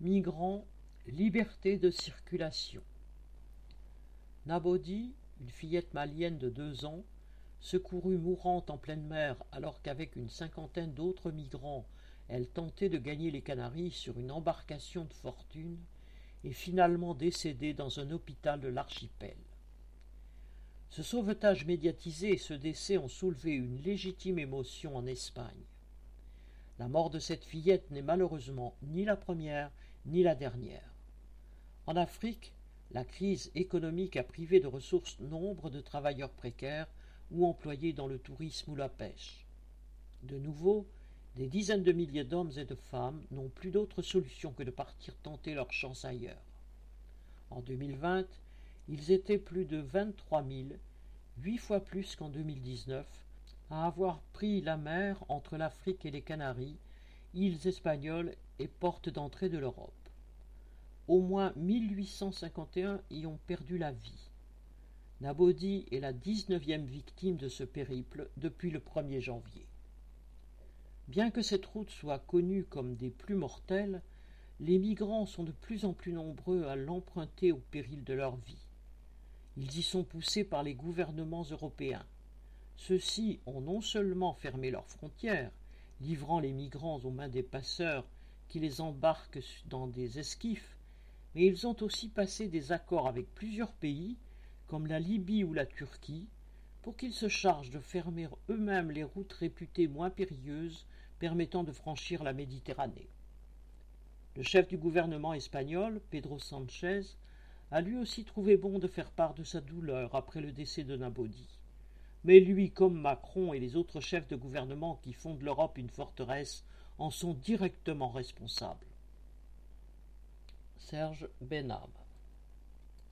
Migrants, liberté de circulation. Nabodi, une fillette malienne de deux ans, secourue mourante en pleine mer alors qu'avec une cinquantaine d'autres migrants elle tentait de gagner les Canaries sur une embarcation de fortune, est finalement décédée dans un hôpital de l'archipel. Ce sauvetage médiatisé et ce décès ont soulevé une légitime émotion en Espagne. La mort de cette fillette n'est malheureusement ni la première ni la dernière. En Afrique, la crise économique a privé de ressources nombre de travailleurs précaires ou employés dans le tourisme ou la pêche. De nouveau, des dizaines de milliers d'hommes et de femmes n'ont plus d'autre solution que de partir tenter leur chance ailleurs. En 2020, ils étaient plus de 23 000, huit fois plus qu'en 2019, à avoir pris la mer entre l'Afrique et les Canaries, îles espagnoles et portes d'entrée de l'Europe. Au moins 1851 y ont perdu la vie. Nabodi est la dix-neuvième victime de ce périple depuis le 1er janvier. Bien que cette route soit connue comme des plus mortelles, les migrants sont de plus en plus nombreux à l'emprunter au péril de leur vie. Ils y sont poussés par les gouvernements européens. Ceux-ci ont non seulement fermé leurs frontières, livrant les migrants aux mains des passeurs qui les embarquent dans des esquifs, mais ils ont aussi passé des accords avec plusieurs pays, comme la Libye ou la Turquie, pour qu'ils se chargent de fermer eux-mêmes les routes réputées moins périlleuses permettant de franchir la Méditerranée. Le chef du gouvernement espagnol, Pedro Sanchez, a lui aussi trouvé bon de faire part de sa douleur après le décès de Nabodi. Mais lui, comme Macron et les autres chefs de gouvernement qui font de l'Europe une forteresse, en sont directement responsables. Serge Benham